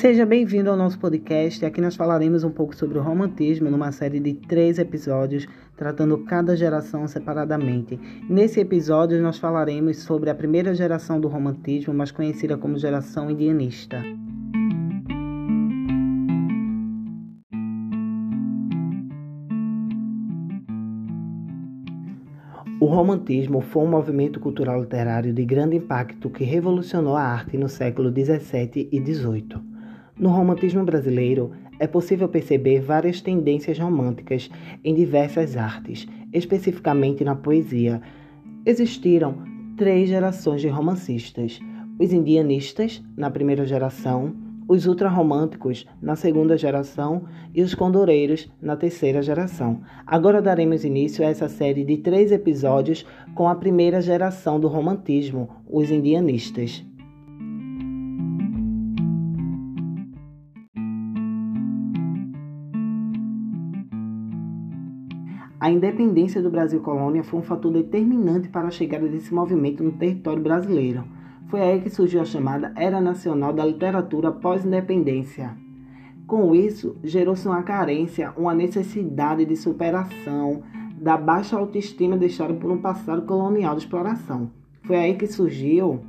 Seja bem-vindo ao nosso podcast. Aqui nós falaremos um pouco sobre o romantismo numa série de três episódios, tratando cada geração separadamente. Nesse episódio, nós falaremos sobre a primeira geração do romantismo, mais conhecida como geração indianista. O romantismo foi um movimento cultural literário de grande impacto que revolucionou a arte no século 17 e 18. No romantismo brasileiro, é possível perceber várias tendências românticas em diversas artes, especificamente na poesia. Existiram três gerações de romancistas: os indianistas, na primeira geração, os ultrarromânticos, na segunda geração, e os condoreiros, na terceira geração. Agora daremos início a essa série de três episódios com a primeira geração do romantismo, os indianistas. A independência do Brasil colônia foi um fator determinante para a chegada desse movimento no território brasileiro. Foi aí que surgiu a chamada Era Nacional da Literatura pós-independência. Com isso, gerou-se uma carência, uma necessidade de superação da baixa autoestima deixada por um passado colonial de exploração. Foi aí que surgiu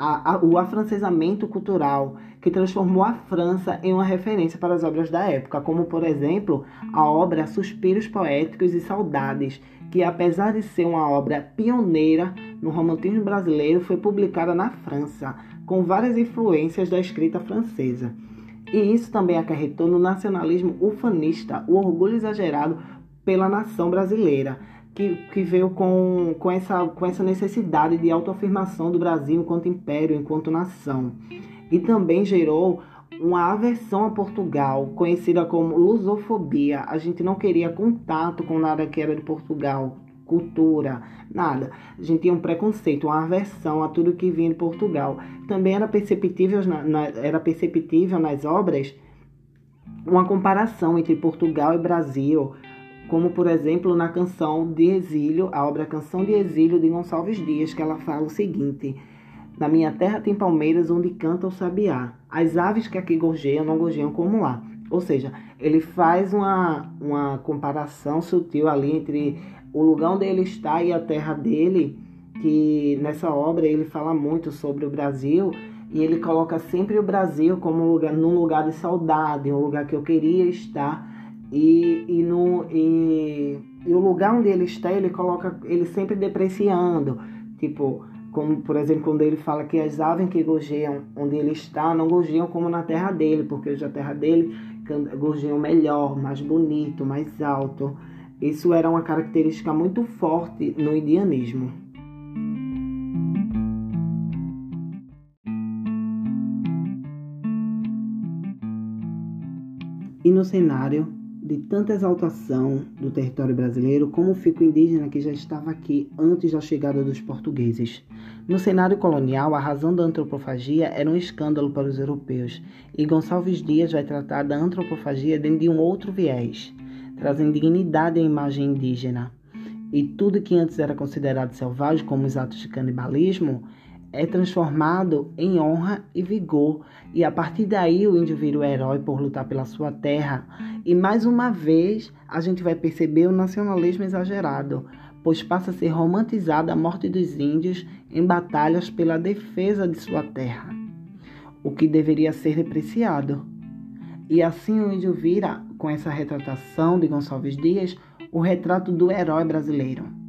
a, a, o afrancesamento cultural, que transformou a França em uma referência para as obras da época, como, por exemplo, a obra Suspiros Poéticos e Saudades, que, apesar de ser uma obra pioneira no romantismo brasileiro, foi publicada na França, com várias influências da escrita francesa. E isso também acarretou no nacionalismo ufanista, o orgulho exagerado pela nação brasileira que, que veio com, com, essa, com essa necessidade de autoafirmação do Brasil enquanto império, enquanto nação. E também gerou uma aversão a Portugal, conhecida como lusofobia. A gente não queria contato com nada que era de Portugal, cultura, nada. A gente tinha um preconceito, uma aversão a tudo que vinha de Portugal. Também era perceptível, na, na, era perceptível nas obras uma comparação entre Portugal e Brasil, como por exemplo na canção de exílio, a obra Canção de Exílio de Gonçalves Dias, que ela fala o seguinte: Na minha terra tem palmeiras onde canta o sabiá. As aves que aqui gorjeiam não gorjeiam como lá. Ou seja, ele faz uma, uma comparação sutil ali entre o lugar onde ele está e a terra dele, que nessa obra ele fala muito sobre o Brasil e ele coloca sempre o Brasil como um lugar, num lugar de saudade, um lugar que eu queria estar e, e, no, e, e o lugar onde ele está, ele coloca ele sempre depreciando. Tipo, como por exemplo, quando ele fala que as aves que gorjeiam onde ele está não gorjeiam como na terra dele, porque hoje a terra dele gorjeiam melhor, mais bonito, mais alto. Isso era uma característica muito forte no indianismo. E no cenário de tanta exaltação do território brasileiro, como fica o indígena que já estava aqui antes da chegada dos portugueses. No cenário colonial, a razão da antropofagia era um escândalo para os europeus, e Gonçalves Dias vai tratar da antropofagia dentro de um outro viés, trazendo dignidade à imagem indígena. E tudo que antes era considerado selvagem, como os atos de canibalismo, é transformado em honra e vigor, e a partir daí o índio vira o herói por lutar pela sua terra. E mais uma vez a gente vai perceber o nacionalismo exagerado, pois passa a ser romantizada a morte dos índios em batalhas pela defesa de sua terra, o que deveria ser depreciado. E assim o índio vira, com essa retratação de Gonçalves Dias, o retrato do herói brasileiro.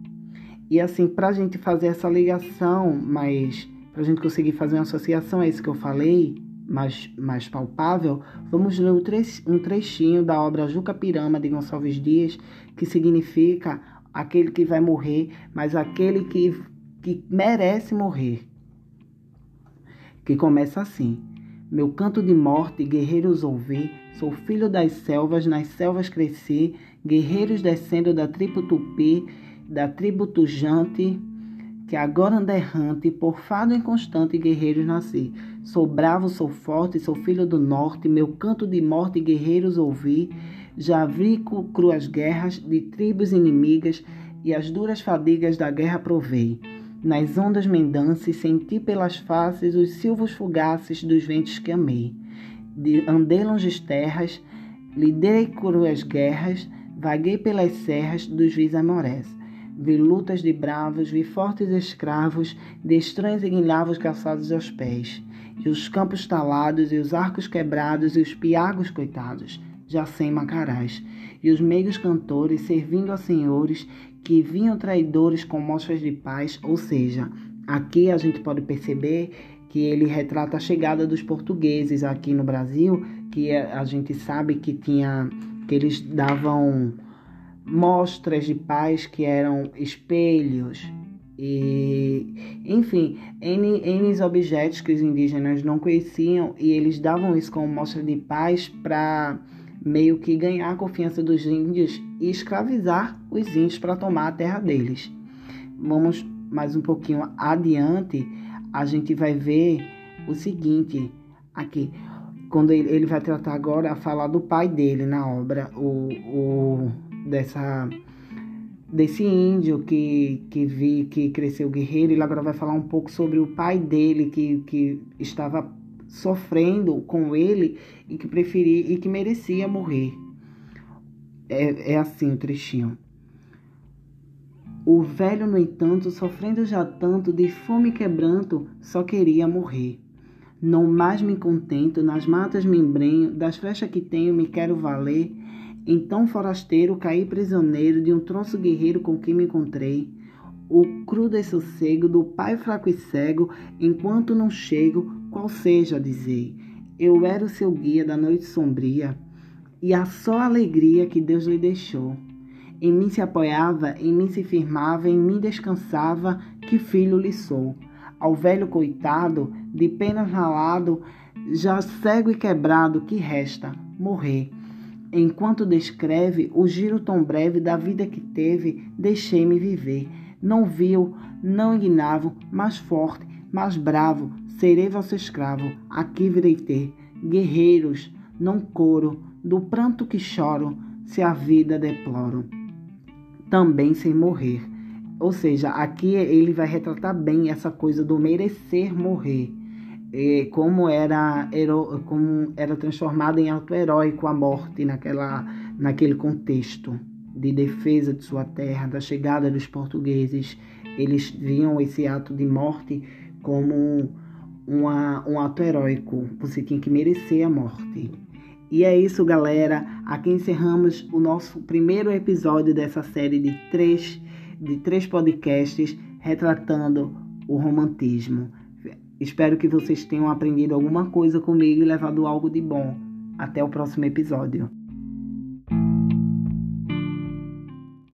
E assim, para a gente fazer essa ligação, mas para a gente conseguir fazer uma associação a isso que eu falei, mais, mais palpável, vamos ler um trechinho da obra Juca Pirama de Gonçalves Dias, que significa aquele que vai morrer, mas aquele que, que merece morrer. Que começa assim: Meu canto de morte, guerreiros ouvi, sou filho das selvas, nas selvas cresci, guerreiros descendo da tribo tupi da tribo tujante, que agora anda errante, por fado inconstante guerreiros nasci. Sou bravo, sou forte, sou filho do norte, meu canto de morte guerreiros ouvi. Já vi cruas guerras de tribos inimigas e as duras fadigas da guerra provei. Nas ondas mendances senti pelas faces os silvos fugaces dos ventos que amei. de, andei longe terras, liderei cruas guerras, vaguei pelas serras dos vis amorés. Vi lutas de bravos, vi fortes escravos, de estranhos e guinhavos calçados aos pés, e os campos talados, e os arcos quebrados, e os piagos coitados, já sem macarás, e os meigos cantores servindo a senhores que vinham traidores com mostras de paz, ou seja, aqui a gente pode perceber que ele retrata a chegada dos portugueses aqui no Brasil, que a gente sabe que tinha que eles davam mostras de paz que eram espelhos e enfim, N, N objetos que os indígenas não conheciam e eles davam isso como mostra de paz para meio que ganhar a confiança dos índios e escravizar os índios para tomar a terra deles. Vamos mais um pouquinho adiante, a gente vai ver o seguinte aqui, quando ele, ele vai tratar agora a falar do pai dele na obra, o, o dessa desse índio que, que vi que cresceu guerreiro, ele agora vai falar um pouco sobre o pai dele que, que estava sofrendo com ele e que preferia e que merecia morrer. É, é assim o trechinho. O velho, no entanto, sofrendo já tanto de fome e quebranto, só queria morrer. Não mais me contento, nas matas me embrenho, das flechas que tenho me quero valer. Então, forasteiro, caí prisioneiro de um troço guerreiro com quem me encontrei. O cru dessossego do pai fraco e cego, enquanto não chego, qual seja, dizei. Eu era o seu guia da noite sombria, e a só alegria que Deus lhe deixou. Em mim se apoiava, em mim se firmava, em mim descansava, que filho lhe sou. Ao velho coitado, de pena ralado, já cego e quebrado, que resta? Morrer. Enquanto descreve o giro tão breve da vida que teve, deixei-me viver. Não viu, não ignavo, mais forte, mais bravo, serei vosso escravo, aqui virei ter. Guerreiros, não coro, do pranto que choro, se a vida deploro também sem morrer. Ou seja, aqui ele vai retratar bem essa coisa do merecer morrer. Como era, como era transformado em ato heróico a morte naquela, naquele contexto de defesa de sua terra, da chegada dos portugueses. Eles viam esse ato de morte como uma, um ato heróico. Você tinha que merecer a morte. E é isso, galera. Aqui encerramos o nosso primeiro episódio dessa série de três, de três podcasts retratando o romantismo. Espero que vocês tenham aprendido alguma coisa comigo e levado algo de bom. Até o próximo episódio.